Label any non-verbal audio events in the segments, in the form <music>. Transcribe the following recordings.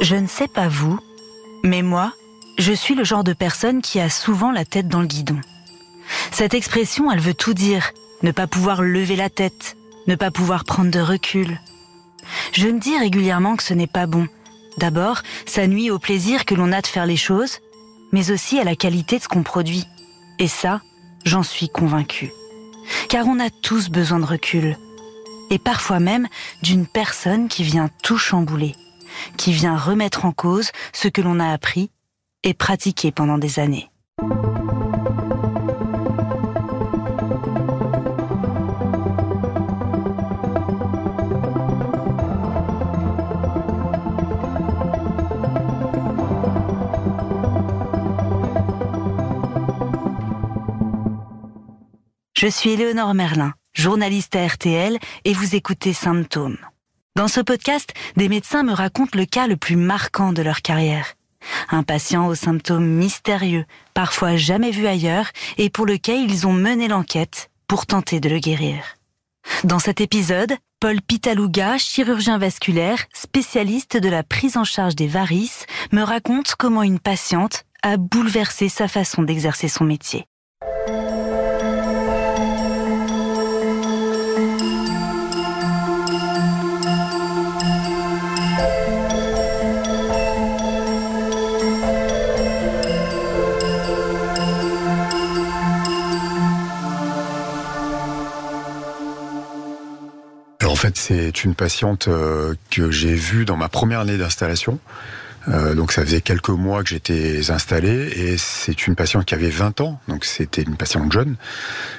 Je ne sais pas vous, mais moi, je suis le genre de personne qui a souvent la tête dans le guidon. Cette expression, elle veut tout dire. Ne pas pouvoir lever la tête, ne pas pouvoir prendre de recul. Je me dis régulièrement que ce n'est pas bon. D'abord, ça nuit au plaisir que l'on a de faire les choses, mais aussi à la qualité de ce qu'on produit. Et ça, j'en suis convaincue. Car on a tous besoin de recul. Et parfois même d'une personne qui vient tout chambouler, qui vient remettre en cause ce que l'on a appris et pratiqué pendant des années. Je suis Éléonore Merlin, journaliste à RTL et vous écoutez Symptômes. Dans ce podcast, des médecins me racontent le cas le plus marquant de leur carrière. Un patient aux symptômes mystérieux, parfois jamais vu ailleurs, et pour lequel ils ont mené l'enquête pour tenter de le guérir. Dans cet épisode, Paul Pitaluga, chirurgien vasculaire, spécialiste de la prise en charge des varices, me raconte comment une patiente a bouleversé sa façon d'exercer son métier. En fait, c'est une patiente euh, que j'ai vue dans ma première année d'installation. Euh, donc ça faisait quelques mois que j'étais installé et c'est une patiente qui avait 20 ans, donc c'était une patiente jeune,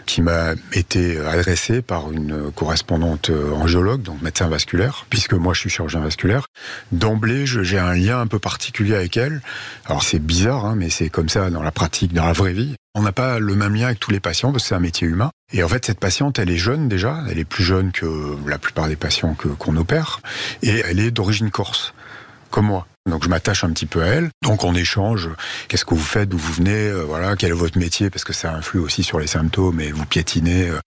qui m'a été adressée par une correspondante angiologue, donc médecin vasculaire, puisque moi je suis chirurgien vasculaire. D'emblée, j'ai un lien un peu particulier avec elle. Alors c'est bizarre, hein, mais c'est comme ça dans la pratique, dans la vraie vie. On n'a pas le même lien avec tous les patients parce que c'est un métier humain. Et en fait, cette patiente, elle est jeune déjà. Elle est plus jeune que la plupart des patients qu'on opère. Et elle est d'origine corse, comme moi. Donc je m'attache un petit peu à elle. Donc on échange. Qu'est-ce que vous faites? D'où vous venez? Euh, Voilà. Quel est votre métier? Parce que ça influe aussi sur les symptômes et vous piétinez. Euh.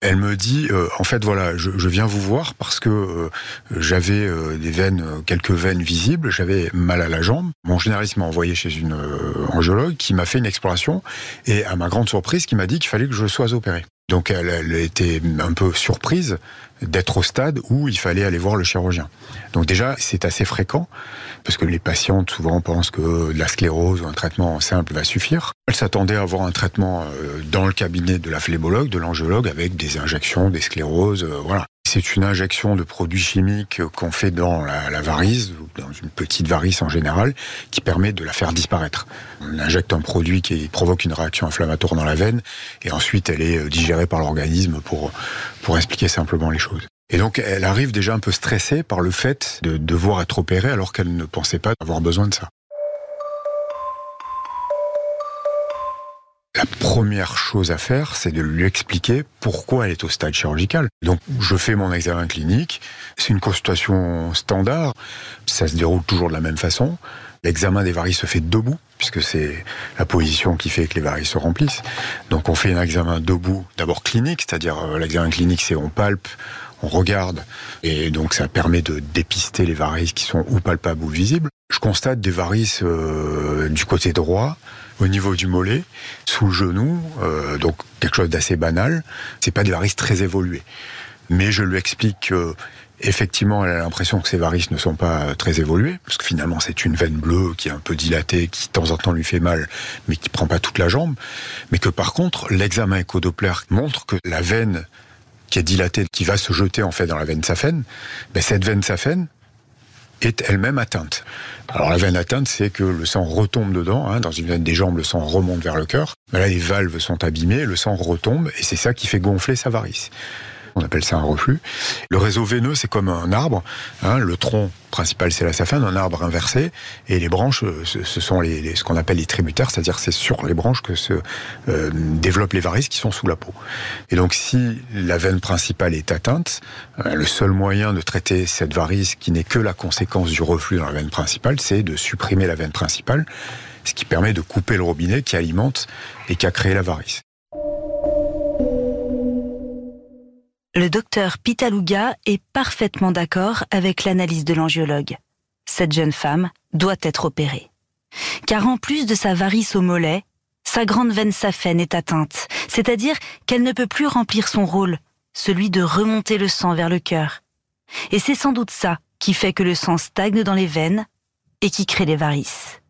Elle me dit euh, en fait voilà, je, je, viens vous voir parce que j'avais des veines, quelques veines visibles. J'avais mal à la jambe. Mon généraliste m'a envoyé chez une angiologue qui m'a fait une exploration et à ma grande surprise, qui m'a dit qu'il fallait que je sois opéré. Donc elle, elle était un peu surprise d'être au stade où il fallait aller voir le chirurgien. Donc déjà, c'est assez fréquent, parce que les patientes souvent pensent que la sclérose ou un traitement simple va suffire. Elle s'attendait à avoir un traitement euh, dans le cabinet de la phlébologue, de l'angiologue, avec des injections, des scléroses, euh, voilà. C'est une injection de produits chimiques qu'on fait dans la, varice, dans une petite varice en général, qui permet de la faire disparaître. On injecte un produit qui provoque une réaction inflammatoire dans la veine, et ensuite elle est euh, digérée par l'organisme pour, pour expliquer simplement les choses. Et donc, elle arrive déjà un peu stressée par le fait de devoir être opérée alors qu'elle ne pensait pas avoir besoin de ça. La première chose à faire, c'est de lui expliquer pourquoi elle est au stade chirurgical. Donc, je fais mon examen clinique. C'est une consultation standard. Ça se déroule toujours de la même façon. L'examen des varices se fait debout, puisque c'est la position qui fait que les varices se remplissent. Donc, on fait un examen debout, d'abord clinique, c'est-à-dire euh, l'examen clinique, c'est on palpe, on regarde, et donc ça permet de dépister les varices qui sont ou palpables ou visibles. Je constate des varices euh, du côté droit, au niveau du mollet, sous le genou, euh, donc quelque chose d'assez banal. C'est pas des varices très évoluées, mais je lui explique que effectivement, elle a l'impression que ces varices ne sont pas très évoluées, parce que finalement, c'est une veine bleue qui est un peu dilatée, qui de temps en temps lui fait mal, mais qui prend pas toute la jambe. Mais que par contre, l'examen écho-Doppler montre que la veine qui est dilatée, qui va se jeter en fait dans la veine saphène, ben cette veine saphène, est elle-même atteinte. Alors la veine atteinte, c'est que le sang retombe dedans. Hein, dans une veine des jambes, le sang remonte vers le cœur. Mais là, les valves sont abîmées, le sang retombe, et c'est ça qui fait gonfler sa varice. On appelle ça un reflux. Le réseau veineux, c'est comme un arbre. Hein, le tronc principal, c'est la saphène, un arbre inversé, et les branches, ce sont les, ce qu'on appelle les tributaires, c'est-à-dire c'est sur les branches que se euh, développent les varices qui sont sous la peau. Et donc, si la veine principale est atteinte, euh, le seul moyen de traiter cette varice, qui n'est que la conséquence du reflux dans la veine principale, c'est de supprimer la veine principale, ce qui permet de couper le robinet qui alimente et qui a créé la varice. Le docteur Pitaluga est parfaitement d'accord avec l'analyse de l'angiologue. Cette jeune femme doit être opérée. Car en plus de sa varice au mollet, sa grande veine saphène est atteinte, c'est-à-dire qu'elle ne peut plus remplir son rôle, celui de remonter le sang vers le cœur. Et c'est sans doute ça qui fait que le sang stagne dans les veines et qui crée les varices.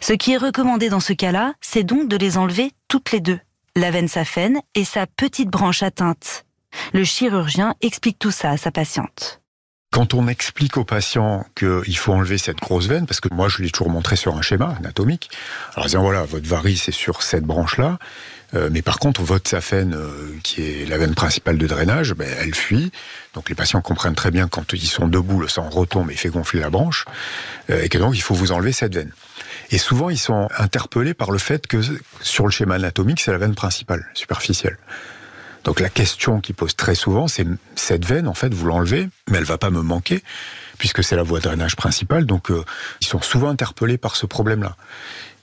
Ce qui est recommandé dans ce cas-là, c'est donc de les enlever toutes les deux, la veine saphène et sa petite branche atteinte. Le chirurgien explique tout ça à sa patiente. Quand on explique au patient qu'il faut enlever cette grosse veine, parce que moi je l'ai toujours montré sur un schéma anatomique, alors disant voilà, votre varice est sur cette branche-là, euh, mais par contre, votre saphène, euh, qui est la veine principale de drainage, ben, elle fuit. Donc les patients comprennent très bien quand ils sont debout, le sang retombe et fait gonfler la branche, euh, et que donc il faut vous enlever cette veine. Et souvent, ils sont interpellés par le fait que sur le schéma anatomique, c'est la veine principale, superficielle. Donc la question qui pose très souvent, c'est cette veine, en fait, vous l'enlevez, mais elle va pas me manquer, puisque c'est la voie de drainage principale. Donc ils sont souvent interpellés par ce problème-là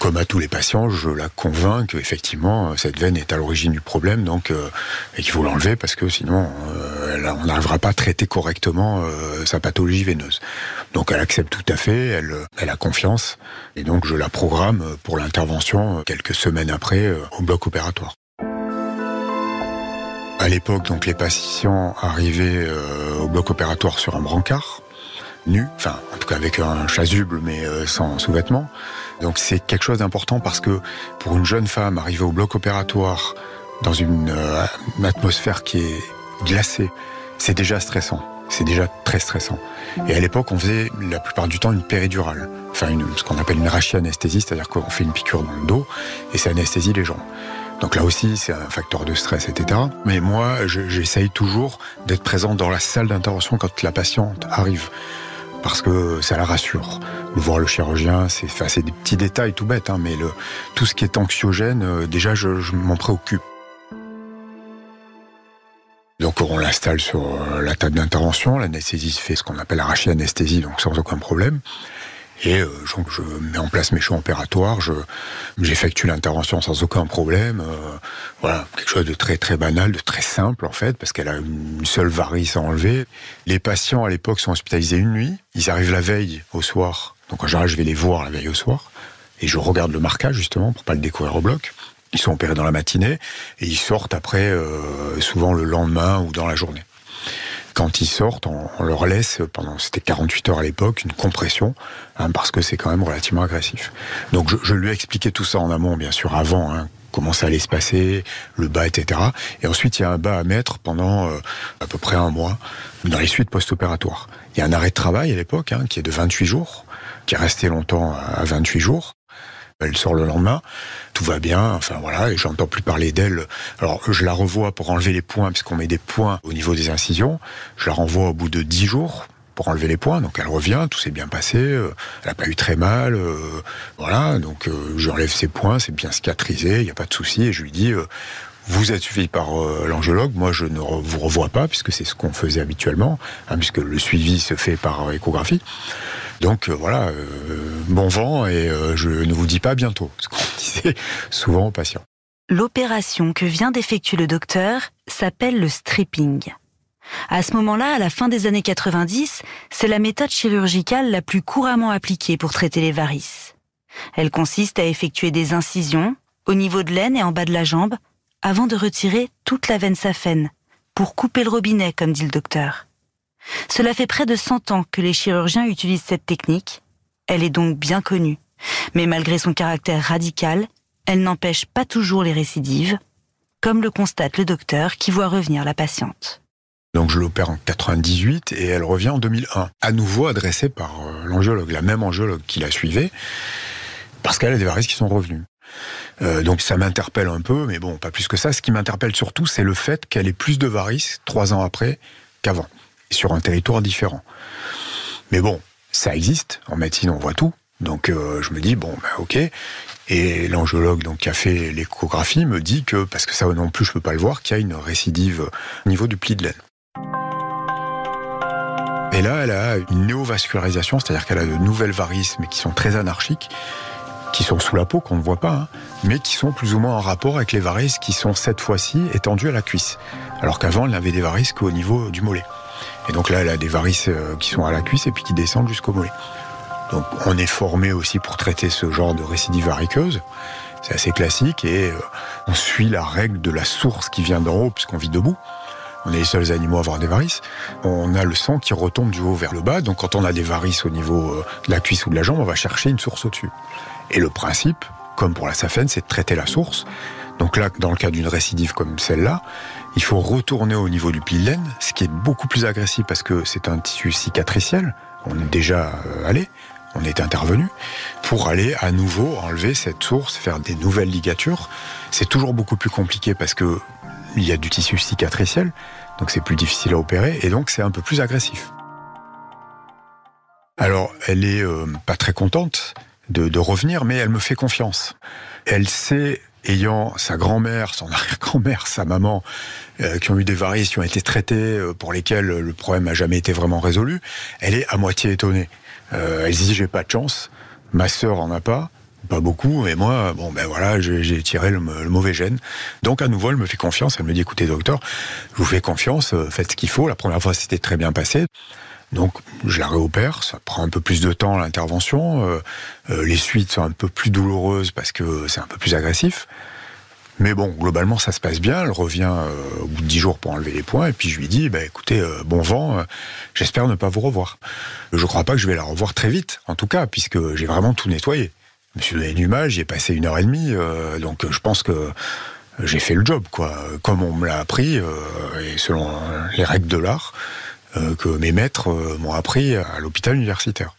comme à tous les patients, je la convainc qu'effectivement, cette veine est à l'origine du problème, donc euh, et qu'il faut l'enlever parce que sinon, euh, on n'arrivera pas à traiter correctement euh, sa pathologie veineuse. Donc elle accepte tout à fait, elle, elle a confiance, et donc je la programme pour l'intervention quelques semaines après au bloc opératoire. À l'époque, donc les patients arrivaient au bloc opératoire sur un brancard, nu, enfin en tout cas avec un chasuble mais sans sous-vêtements. Donc c'est quelque chose d'important parce que pour une jeune femme arriver au bloc opératoire dans une, euh, atmosphère qui est glacée, c'est déjà stressant. C'est déjà très stressant. Et à l'époque, on faisait la plupart du temps une péridurale, enfin une, ce qu'on appelle une rachianesthésie, c'est-à-dire qu'on fait une piqûre dans le dos et ça anesthésie les gens. Donc là aussi, c'est un facteur de stress, etc. Mais moi, j'essaye toujours d'être présent dans la salle d'intervention quand la patiente arrive parce que ça la rassure. Voir le chirurgien, c'est enfin, des petits détails tout bêtes, hein, mais le, tout ce qui est anxiogène, euh, déjà, je, je m'en préoccupe. On l'installe sur euh, la table d'intervention, l'anesthésiste fait ce qu'on appelle la anesthésie, donc sans aucun problème. Et euh, je mets en place mes champs opératoires, je j'effectue l'intervention sans aucun problème. Euh, voilà, quelque chose de très très banal, de très simple en fait, parce qu'elle a une seule varice à enlever. Les patients à l'époque sont hospitalisés une nuit, ils arrivent la veille au soir. Donc en général, je vais les voir la veille au soir et je regarde le marquage justement pour pas le découvrir au bloc. Ils sont opérés dans la matinée et ils sortent après, euh, souvent le lendemain ou dans la journée quand ils sortent, on, leur laisse, pendant c'était 48 heures à l'époque, une compression, hein, parce que c'est quand même relativement agressif. Donc je, je, lui ai expliqué tout ça en amont, bien sûr, avant, hein, comment ça allait se passer, le bas, etc. Et ensuite, il y a un bas à mettre pendant euh, à peu près un mois, dans les suites post-opératoires. Il y a un arrêt de travail à l'époque, hein, qui est de 28 jours, qui est resté longtemps à 28 jours. Elle sort le lendemain, tout va bien, enfin voilà, et j'entends plus parler d'elle. Alors je la revois pour enlever les points, puisqu'on met des points au niveau des incisions. Je la renvoie au bout de dix jours pour enlever les points, donc elle revient, tout s'est bien passé, euh, elle n'a pas eu très mal, euh, voilà, donc euh, j'enlève ses points, c'est bien cicatrisé, il n'y a pas de souci, et je lui dis, vous êtes suivi par l'angiologue, moi je ne vous revois pas, puisque c'est ce qu'on faisait habituellement, hein, puisque le suivi se fait par échographie. Donc euh, voilà, euh, bon vent et euh, je ne vous dis pas bientôt, ce qu'on <laughs> disait souvent aux patients. L'opération que vient d'effectuer le docteur s'appelle le stripping. À ce moment-là, à la fin des années 90, c'est la méthode chirurgicale la plus couramment appliquée pour traiter les varices. Elle consiste à effectuer des incisions au niveau de l'aine et en bas de la jambe avant de retirer toute la veine saphène pour couper le robinet, comme dit le docteur. Cela fait près de 100 ans que les chirurgiens utilisent cette technique. Elle est donc bien connue. Mais malgré son caractère radical, elle n'empêche pas toujours les récidives, comme le constate le docteur qui voit revenir la patiente. Donc je l'opère en 98 et elle revient en 2001, à nouveau adressée par euh, l'angiologue, la même angiologue qui la suivait, parce qu'elle a des varices qui sont revenues. Euh, donc ça m'interpelle un peu, mais bon, pas plus que ça. Ce qui m'interpelle surtout, c'est le fait qu'elle ait plus de varices trois ans après qu'avant sur un territoire différent. Mais bon, ça existe. En médecine, on voit tout. Donc euh, je me dis bon ben ok et l'angiologue qui a fait l'échographie me dit que parce que ça non plus je peux pas le voir qu'il y a une récidive au niveau du pli de laine. Et là elle a une néovascularisation, c'est-à-dire qu'elle a de nouvelles varices mais qui sont très anarchiques qui sont sous la peau, qu'on ne voit pas, hein, mais qui sont plus ou moins en rapport avec les varices qui sont cette fois-ci étendues à la cuisse. Alors qu'avant, elle n'avait des varices qu'au niveau du mollet. Et donc là, elle a des varices euh, qui sont à la cuisse et puis qui descendent jusqu'au mollet. Donc on est formé aussi pour traiter ce genre de récidive variqueuse. C'est assez classique et euh, on suit la règle de la source qui vient d'en haut puisqu'on vit debout. On est les seuls animaux à avoir des varices. On a le sang qui retombe du haut vers le bas. Donc quand on a des varices au niveau euh, de la cuisse ou de la jambe, on va chercher une source au-dessus. Et le principe, comme pour la saphène, c'est de traiter la source. Donc là, dans le cas d'une récidive comme celle-là, il faut retourner au niveau du laine, ce qui est beaucoup plus agressif parce que c'est un tissu cicatriciel. On est déjà euh, allé, on est intervenu pour aller à nouveau enlever cette source, faire des nouvelles ligatures. C'est toujours beaucoup plus compliqué parce que il y a du tissu cicatriciel, donc c'est plus difficile à opérer et donc c'est un peu plus agressif. Alors, elle est euh, pas très contente de, de, revenir, mais elle me fait confiance. Elle sait, ayant sa grand-mère, son <laughs> arrière-grand-mère, sa maman, euh, qui ont eu des varices, qui ont été traitées, euh, pour lesquelles le problème n'a jamais été vraiment résolu, elle est à moitié étonnée. Euh, elle se dit j'ai pas de chance, ma sœur en a pas, pas beaucoup, et moi, bon ben voilà, j'ai tiré le, le, mauvais gène. Donc à nouveau, elle me fait confiance, elle me dit écoutez docteur, je vous fais confiance, euh, faites ce qu'il faut. La première fois, c'était très bien passé. Donc je la réopère, ça prend un peu plus de temps l'intervention, euh, euh, les suites sont un peu plus douloureuses parce que c'est un peu plus agressif. Mais bon, globalement, ça se passe bien. Elle revient euh, au bout de dix jours pour enlever les points. Et puis je lui dis, bah, écoutez, bon vent, j'espère ne pas vous revoir. Je crois pas que je vais la revoir très vite, en tout cas, puisque j'ai vraiment tout nettoyé. Je me suis donné du mal, j'y ai passé une heure et demie, donc je pense que j'ai fait le job, quoi. Comme on me l'a appris, et selon les règles de l'art, que mes maîtres m'ont appris à l'hôpital universitaire.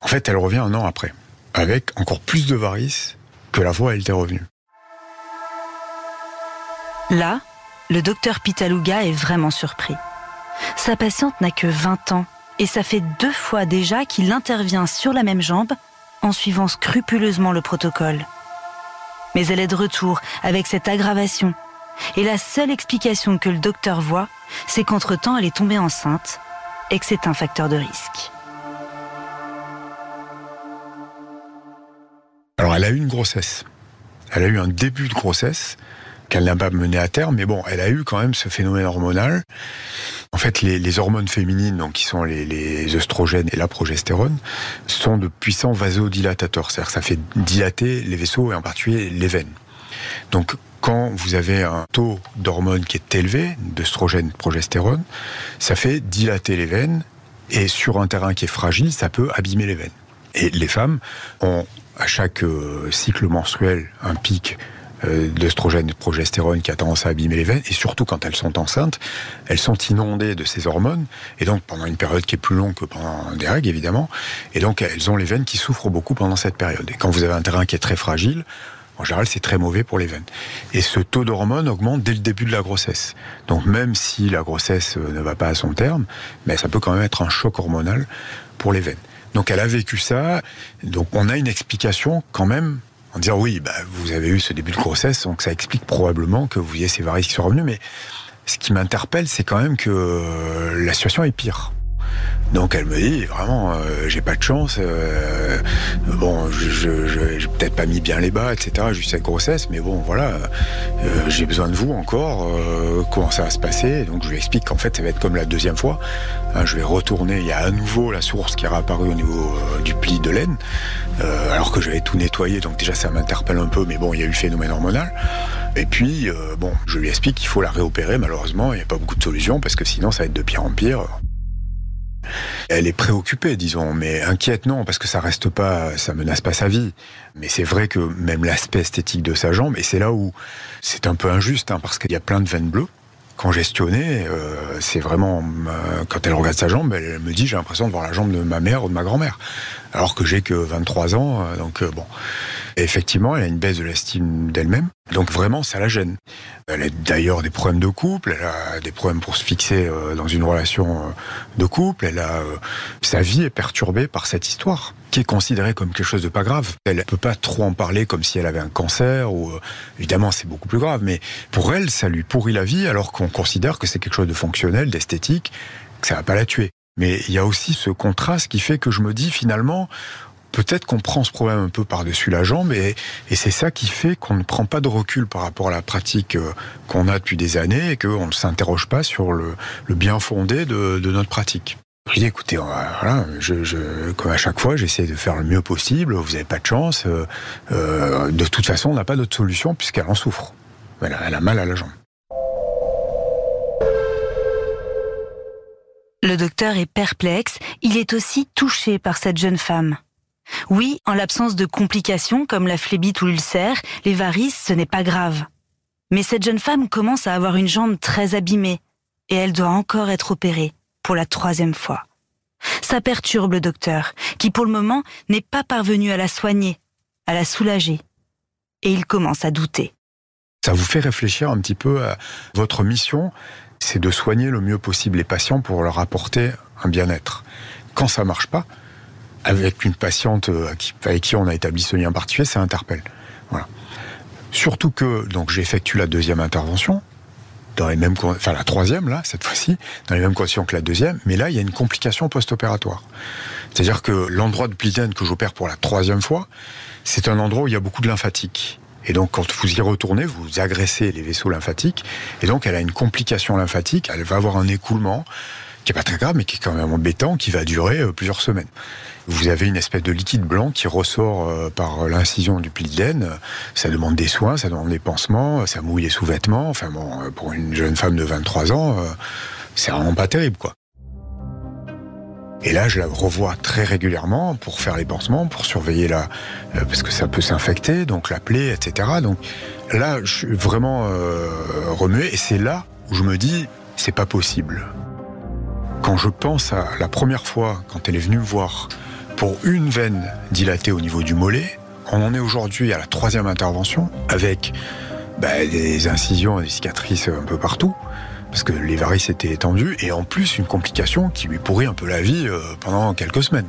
En fait, elle revient un an après, avec encore plus de varices que la fois où elle était revenue. Là, le docteur Pitaluga est vraiment surpris. Sa patiente n'a que 20 ans et ça fait deux fois déjà qu'il intervient sur la même jambe en suivant scrupuleusement le protocole. Mais elle est de retour avec cette aggravation. Et la seule explication que le docteur voit, c'est qu'entre-temps elle est tombée enceinte et que c'est un facteur de risque. Alors elle a eu une grossesse. Elle a eu un début de grossesse qu'elle n'a pas mené à terme, mais bon, elle a eu quand même ce phénomène hormonal. En fait, les, hormones féminines, donc qui sont les, les, et la progestérone, sont de puissants vasodilatateurs, c'est-à-dire que ça fait dilater les vaisseaux et en particulier les veines. Donc, quand vous avez un taux d'hormones qui est élevé, d'œstrogène, progestérone, ça fait dilater les veines et sur un terrain qui est fragile, ça peut abîmer les veines. Et les femmes ont à chaque euh, cycle menstruel un pic euh, d'œstrogène de progestérone qui a tendance à abîmer les veines, et surtout quand elles sont enceintes, elles sont inondées de ces hormones, et donc pendant une période qui est plus longue que pendant des règles, évidemment, et donc elles ont les veines qui souffrent beaucoup pendant cette période. Et quand vous avez un terrain qui est très fragile, en général, c'est très mauvais pour les veines. Et ce taux d'hormones augmente dès le début de la grossesse. Donc même si la grossesse euh, ne va pas à son terme, mais ça peut quand même être un choc hormonal pour les veines. Donc elle a vécu ça. Donc on a une explication quand même en disant oui, bah, vous avez eu ce début de grossesse, donc ça explique probablement que vous ayez ces varices qui sont revenues. Mais ce qui m'interpelle, c'est quand même que la situation est pire. Donc elle me dit vraiment, euh, j'ai pas de chance. Euh, bon, je, j'ai peut-être pas mis bien les bas, etc. Juste cette grossesse, mais bon, voilà, euh, j'ai besoin de vous encore. Comment ça va se passer? Donc je lui explique qu'en fait, ça va être comme la deuxième fois. Hein, je vais retourner. Il y a à nouveau la source qui est réapparue au niveau du pli de laine, alors que j'avais tout nettoyé. Donc déjà, ça m'interpelle un peu, mais bon, il y a eu le phénomène hormonal. Et puis, bon, je lui explique qu'il faut la réopérer. Malheureusement, il n'y a pas beaucoup de solutions parce que sinon, ça va être de pire en pire. Elle est préoccupée, disons, mais inquiète non, parce que ça reste pas, ça menace pas sa vie. Mais c'est vrai que même l'aspect esthétique de sa jambe, et c'est là où c'est un peu injuste, hein, parce qu'il y a plein de veines bleues. Congestionnées, euh, c'est vraiment euh, quand elle regarde sa jambe, elle me dit j'ai l'impression de voir la jambe de ma mère ou de ma grand-mère, alors que j'ai que 23 ans, euh, donc bon. Effectivement, elle a une baisse de l'estime d'elle-même. Donc vraiment, ça la gêne. Elle a d'ailleurs des problèmes de couple, elle a des problèmes pour se fixer dans une relation de couple, elle a sa vie est perturbée par cette histoire qui est considérée comme quelque chose de pas grave. Elle peut pas trop en parler comme si elle avait un cancer ou évidemment c'est beaucoup plus grave mais pour elle ça lui pourrit la vie alors qu'on considère que c'est quelque chose de fonctionnel, d'esthétique, que ça va pas la tuer. Mais il y a aussi ce contraste qui fait que je me dis finalement peut-être qu'on prend ce problème un peu par-dessus la jambe et, c'est ça qui fait qu'on ne prend pas de recul par rapport à la pratique euh, qu'on a depuis des années et qu'on ne s'interroge pas sur le, bien fondé de, notre pratique. Je dis, écoutez, voilà, comme à chaque fois, j'essaie de faire le mieux possible. Vous n'avez pas de chance. Euh, euh, de toute façon, on n'a pas d'autre solution puisqu'elle en souffre. elle a mal à la jambe. Le docteur est perplexe, il est aussi touché par cette jeune femme. Oui, en l'absence de complications comme la phlébite ou l'ulcère, les varices, ce n'est pas grave. Mais cette jeune femme commence à avoir une jambe très abîmée, et elle doit encore être opérée, pour la troisième fois. Ça perturbe le docteur, qui pour le moment n'est pas parvenu à la soigner, à la soulager. Et il commence à douter. Ça vous fait réfléchir un petit peu à votre mission, c'est de soigner le mieux possible les patients pour leur apporter un bien-être. Quand ça marche pas, avec une patiente euh, avec qui on a établi ce lien particulier, ça interpelle. Voilà. Surtout que donc j'effectue la deuxième intervention dans les mêmes enfin la troisième là cette fois-ci dans les mêmes conditions que la deuxième, mais là il y a une complication post-opératoire. C'est-à-dire que l'endroit de Pliden que j'opère pour la troisième fois, c'est un endroit où il y a beaucoup de lymphatique. Et donc, quand vous y retournez, vous agressez les vaisseaux lymphatiques. Et donc, elle a une complication lymphatique. Elle va avoir un écoulement qui est pas très grave, mais qui est quand même embêtant, qui va durer euh, plusieurs semaines. Vous avez une espèce de liquide blanc qui ressort euh, par l'incision du pli de. Ça demande des soins, ça demande des pansements, ça mouille les sous-vêtements. Enfin bon, euh, pour une jeune femme de 23 ans, c'est vraiment pas terrible, quoi. Et là, je la revois très régulièrement pour faire les pansements, pour surveiller la, euh, parce que ça peut s'infecter, donc la plaie, etc. Donc là, je suis vraiment euh, remué, et c'est là où je me dis, c'est pas possible. Quand je pense à la première fois, quand elle est venue me voir pour une veine dilatée au niveau du mollet, on en est aujourd'hui à la troisième intervention avec bah, des incisions et des cicatrices un peu partout parce que les varices étaient étendues et en plus une complication qui lui pourrit un peu la vie euh, pendant quelques semaines.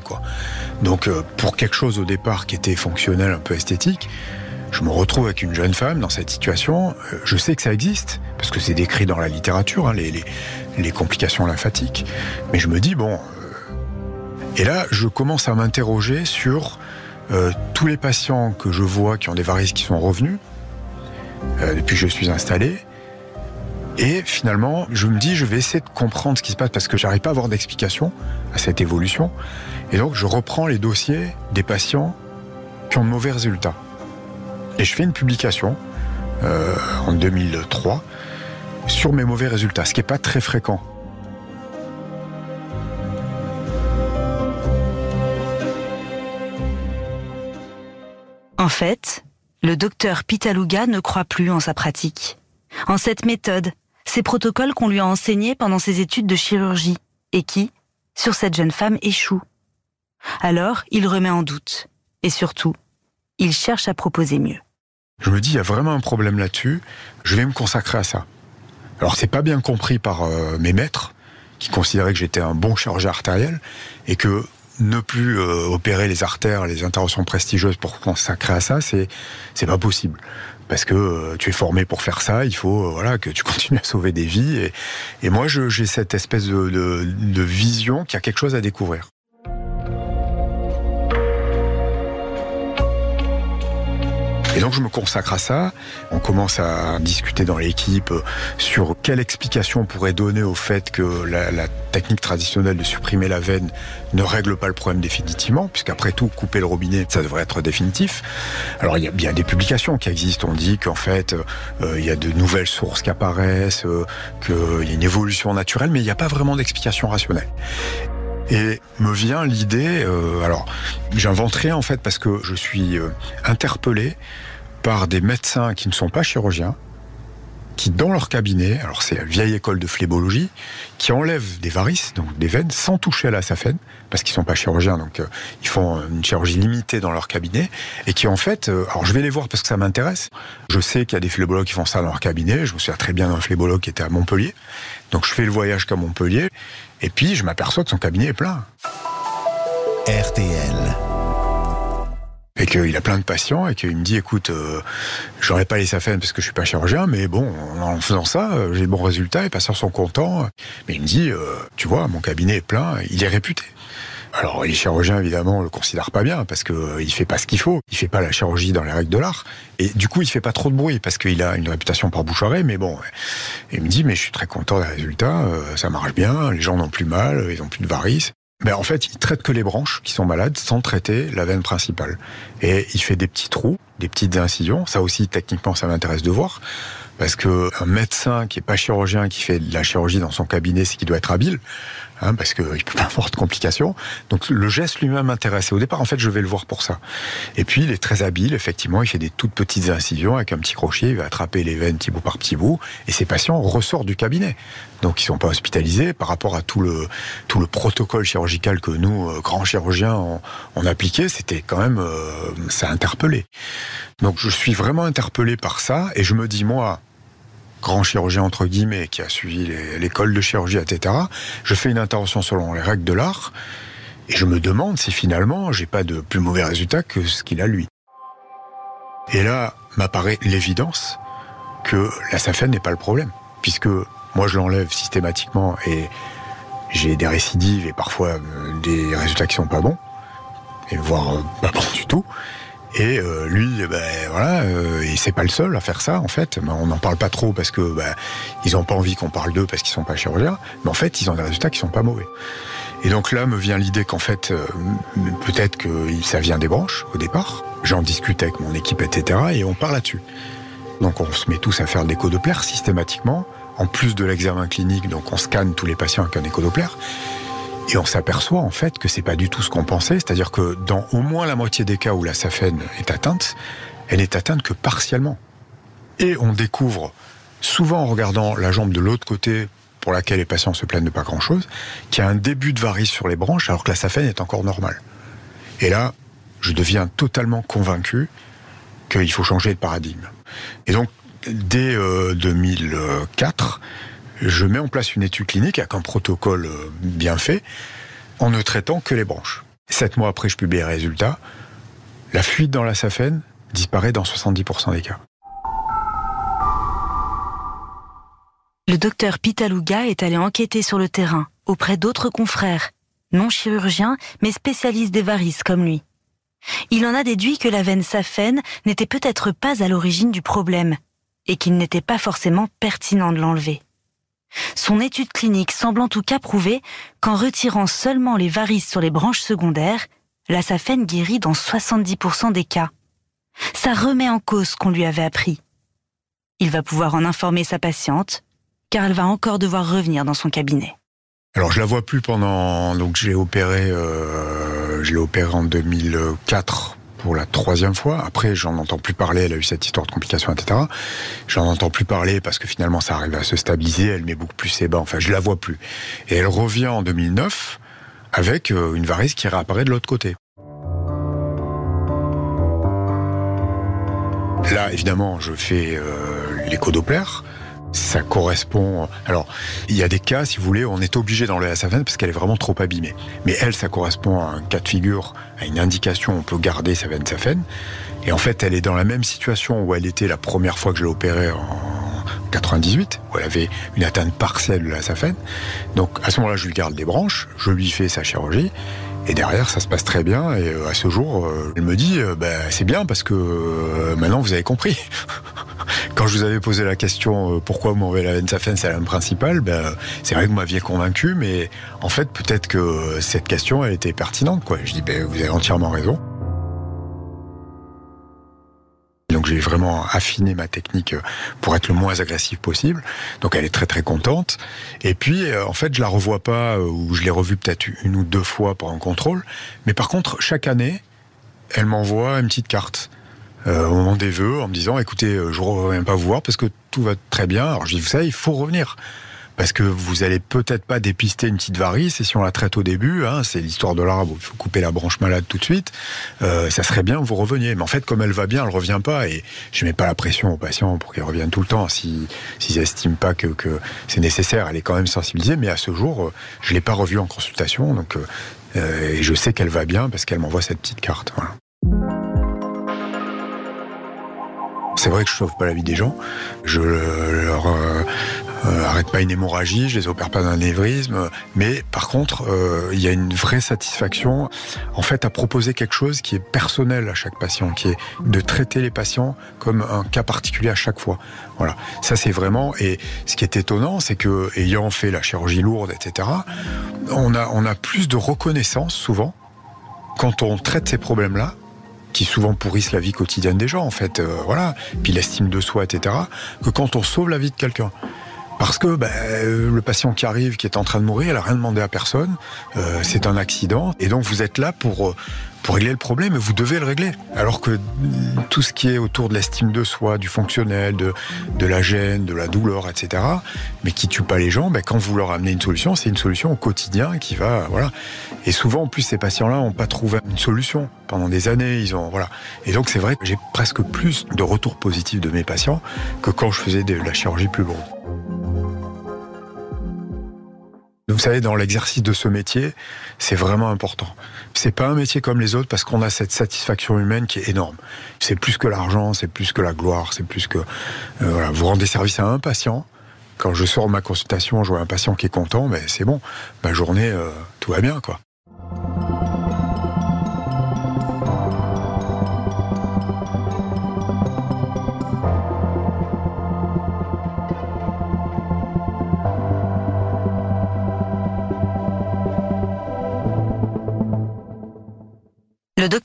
Donc euh, pour quelque chose au départ qui était fonctionnel, un peu esthétique, je me retrouve avec une jeune femme dans cette situation. Euh, je sais que ça existe parce que c'est décrit dans la littérature hein, les, complications lymphatiques, mais je me dis bon. et là, je commence à m'interroger sur tous les patients que je vois qui ont des varices qui sont revenus depuis que je suis installé et finalement, je me dis, je vais essayer de comprendre ce qui se passe parce que j'arrive pas à avoir d'explication à cette évolution. Et donc, je reprends les dossiers des patients qui ont de mauvais résultats. Et je fais une publication euh, en 2003 sur mes mauvais résultats, ce qui n'est pas très fréquent. En fait, le docteur Pitaluga ne croit plus en sa pratique, en cette méthode ces protocoles qu'on lui a enseignés pendant ses études de chirurgie et qui, sur cette jeune femme, échouent. Alors, il remet en doute. Et surtout, il cherche à proposer mieux. Je me dis, il y a vraiment un problème là-dessus, je vais me consacrer à ça. Alors, c'est pas bien compris par euh, mes maîtres, qui considéraient que j'étais un bon chirurgien artériel, et que ne plus euh, opérer les artères, les interventions prestigieuses pour consacrer à ça, c'est c'est pas possible parce que euh, tu es formé pour faire ça, il faut euh, voilà que tu <laughs> continues à sauver des vies. Et, et moi, j'ai cette espèce de, de, de vision qui a quelque chose à découvrir. Et donc je me consacre à ça. On commence à discuter dans l'équipe sur quelle explication on pourrait donner au fait que la, technique traditionnelle de supprimer la veine ne règle pas le problème définitivement, puisqu'après tout, couper le robinet, ça devrait être définitif. Alors il y a bien des publications qui existent. On dit qu'en fait, euh, il y a de nouvelles sources qui apparaissent, euh, qu'il y a une évolution naturelle, mais il n'y a pas vraiment d'explication rationnelle. Et me vient l'idée, euh, alors j'inventerai en fait parce que je suis interpellé par des médecins qui ne sont pas chirurgiens, qui dans leur cabinet, alors c'est la vieille école de phlébologie, qui enlèvent des varices, donc des veines, sans toucher à la saphène, parce qu'ils sont pas chirurgiens, donc euh, ils font une chirurgie limitée dans leur cabinet, et qui en fait, euh, alors je vais les voir parce que ça m'intéresse. Je sais qu'il y a des phlébologues qui font ça dans leur cabinet. Je me souviens très bien d'un phlébologue qui était à Montpellier, donc je fais le voyage qu'à Montpellier, et puis je m'aperçois que son cabinet est plein. RTL et qu'il a plein de patients et qu'il me dit écoute euh, j'aurais pas les saphènes parce que je suis pas chirurgien mais bon en faisant ça j'ai de bons résultats les patients sont contents. Mais il me dit euh, tu vois mon cabinet est plein il est réputé Alors les chirurgiens évidemment le considèrent pas bien parce que euh, il fait pas ce qu'il faut, il fait pas la chirurgie dans les règles de l'art et du coup il fait pas trop de bruit parce qu'il a une réputation par bouche mais bon il me dit mais je suis très content des résultats, euh, ça marche bien, les gens n'ont plus mal, ils ont plus de varices. Ben en fait, il traite que les branches qui sont malades sans traiter la veine principale. Et il fait des petits trous, des petites incisions. Ça aussi, techniquement, ça m'intéresse de voir. Parce que un médecin qui est pas chirurgien, qui fait de la chirurgie dans son cabinet, c'est qu'il doit être habile, hein, parce qu'il peut pas <laughs> avoir de complications. Donc le geste lui-même m'intéresse. au départ, en fait, je vais le voir pour ça. Et puis, il est très habile, effectivement, il fait des toutes petites incisions avec un petit crochet, il va attraper les veines petit bout par petit bout, et ces patients ressortent du cabinet. Donc ils sont pas hospitalisés par rapport à tout le tout le protocole chirurgical que nous, euh, grands chirurgiens, on, on appliqué. C'était quand même, euh, ça a interpellé. Donc je suis vraiment interpellé par ça, et je me dis moi grand chirurgien entre guillemets qui a suivi l'école de chirurgie, etc. Je fais une intervention selon les règles de l'art et je me demande si finalement j'ai pas de plus mauvais résultat que ce qu'il a lui. Et là m'apparaît l'évidence que la SAFEN n'est pas le problème, puisque moi je l'enlève systématiquement et j'ai des récidives et parfois euh, des résultats qui sont pas bons, et voire euh, pas bons du tout. Et euh, lui, ben voilà, euh, et c'est pas le seul à faire ça en fait. On n'en parle pas trop parce que ben, ils ont pas envie qu'on parle d'eux parce qu'ils sont pas chirurgiens. Mais en fait, ils ont des résultats qui sont pas mauvais. Et donc là me vient l'idée qu'en fait, euh, peut-être que ça vient des branches au départ. J'en discute avec mon équipe, etc. Et on parle là-dessus. Donc on se met tous à faire l'écho Doppler systématiquement, en plus de l'examen clinique. Donc on scanne tous les patients avec un écho Doppler. Et on s'aperçoit en fait que c'est pas du tout ce qu'on pensait, c'est-à-dire que dans au moins la moitié des cas où la SAFEN est atteinte, elle est atteinte que partiellement. Et on découvre, souvent en regardant la jambe de l'autre côté, pour laquelle les patients se plaignent de pas grand-chose, qu'il y a un début de varice sur les branches alors que la SAFEN est encore normale. Et là, je deviens totalement convaincu qu'il faut changer de paradigme. Et donc, dès 2004, euh, je mets en place une étude clinique avec un protocole euh, bien fait, en ne traitant que les branches. Sept mois après, je publie les résultats. La fuite dans la SAFEN disparaît dans 70% des cas. Le docteur Pitaluga est allé enquêter sur le terrain auprès d'autres confrères, non chirurgiens, mais spécialistes des varices comme lui. Il en a déduit que la veine SAFEN n'était peut-être pas à l'origine du problème et qu'il n'était pas forcément pertinent de l'enlever. Son étude clinique semble en tout cas prouver qu'en retirant seulement les varices sur les branches secondaires, la saphène guérit dans 70% des cas. Ça remet en cause ce qu'on lui avait appris. Il va pouvoir en informer sa patiente, car elle va encore devoir revenir dans son cabinet. Alors je la vois plus pendant donc j'ai opéré euh, je l'ai opéré en 2004 pour la troisième fois. Après, j'en entends plus parler. Elle a eu cette histoire de complications, etc. J'en entends plus parler parce que finalement, ça arrive à se stabiliser. Elle met beaucoup plus ses bas. Enfin, je la vois plus. Et elle revient en 2009 avec euh, une varice qui réapparaît de l'autre côté. Là, évidemment, je fais euh, l'écho Doppler ça correspond. Alors, il y a des cas, si vous voulez, on est obligé d'enlever la SAFEN parce qu'elle est vraiment trop abîmée. Mais elle, ça correspond à un cas de figure, à une indication, on peut garder sa veine SAFEN. Et en fait, elle est dans la même situation où elle était la première fois que je l'ai opérée en 98, où elle avait une atteinte partielle de la SAFEN. Donc, à ce moment-là, je lui garde les branches, je lui fais sa chirurgie. Et derrière, ça se passe très bien. Et euh, à ce jour, euh, elle me dit, euh, bah, c'est bien parce que maintenant vous avez compris. <laughs> Quand je vous avais posé la question pourquoi vous m'enlevez la veine c'est la même principale, ben, c'est vrai que vous m'aviez convaincu, mais en fait, peut-être que cette question, elle était pertinente. Quoi. Je dis, ben, vous avez entièrement raison. Donc j'ai vraiment affiné ma technique euh, pour être le moins agressif possible. Donc elle est très très contente. Et puis euh, en fait je la revois pas euh, ou je l'ai revue peut-être une ou deux fois pour un contrôle. Mais par contre chaque année elle m'envoie une petite carte. au moment des vœux en me disant écoutez je reviens pas vous voir parce que tout va très bien alors je dis vous savez il faut revenir parce que vous allez peut-être pas dépister une petite varice et si on la traite au début, hein, c'est l'histoire de l'arbre, il faut couper la branche malade tout de suite, euh, ça serait bien que vous reveniez. Mais en fait, comme elle va bien, elle revient pas et je mets pas la pression aux patients pour qu'elle revienne tout le temps s'ils si, estiment pas que, c'est nécessaire. Elle est quand même sensibilisée, mais à ce jour, euh, je l'ai pas revue en consultation, donc euh, et je sais qu'elle va bien parce qu'elle m'envoie cette petite carte. C'est vrai que je sauve pas la vie des gens. Je leur euh, arrête pas une hémorragie, je les opère pas d'un névrisme, mais par contre, euh, il y a une vraie satisfaction en fait à proposer quelque chose qui est personnel à chaque patient, qui est de traiter les patients comme un cas particulier à chaque fois. Voilà, ça c'est vraiment et ce qui est étonnant, c'est que ayant fait la chirurgie lourde, etc., on a on a plus de reconnaissance souvent quand on traite ces problèmes-là qui souvent pourrissent la vie quotidienne des gens, en fait, euh, voilà, puis l'estime de soi, etc., que quand on sauve la vie de quelqu'un. Parce que ben, le patient qui arrive, qui est en train de mourir, il a rien demandé à personne, euh, c'est un accident, et donc vous êtes là pour euh, pour régler le problème, et vous devez le régler. Alors que tout ce qui est autour de l'estime de soi, du fonctionnel, de, de la gêne, de la douleur, etc., mais qui tue pas les gens, ben, quand vous leur amenez une solution, c'est une solution au quotidien qui va, voilà. Et souvent, en plus, ces patients-là n'ont pas trouvé une solution pendant des années. Ils ont, voilà. Et donc, c'est vrai que j'ai presque plus de retours positifs de mes patients que quand je faisais de la chirurgie plus lourde. Vous savez, dans l'exercice de ce métier, c'est vraiment important. C'est pas un métier comme les autres parce qu'on a cette satisfaction humaine qui est énorme. C'est plus que l'argent, c'est plus que la gloire, c'est plus que euh, voilà, vous rendez service à un patient. Quand je sors de ma consultation, je vois un patient qui est content, mais c'est bon. Ma journée, euh, tout va bien, quoi.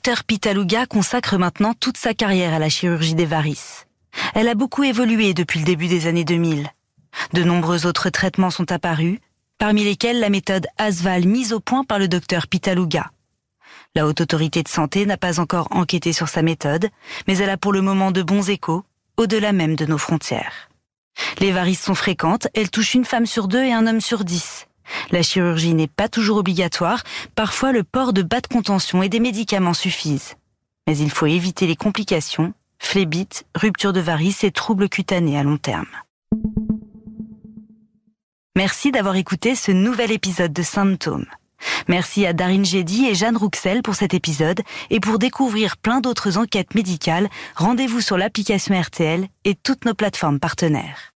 Docteur Pitaluga consacre maintenant toute sa carrière à la chirurgie des varices. Elle a beaucoup évolué depuis le début des années 2000. De nombreux autres traitements sont apparus, parmi lesquels la méthode ASVAL mise au point par le docteur Pitaluga. La haute autorité de santé n'a pas encore enquêté sur sa méthode, mais elle a pour le moment de bons échos, au-delà même de nos frontières. Les varices sont fréquentes, elles touchent une femme sur deux et un homme sur dix. La chirurgie n'est pas toujours obligatoire, parfois le port de bas de contention et des médicaments suffisent. Mais il faut éviter les complications, phlébites, rupture de varices et troubles cutanés à long terme. Merci d'avoir écouté ce nouvel épisode de Symptômes. Merci à Darine Jedi et Jeanne Rouxel pour cet épisode et pour découvrir plein d'autres enquêtes médicales, rendez-vous sur l'application RTL et toutes nos plateformes partenaires.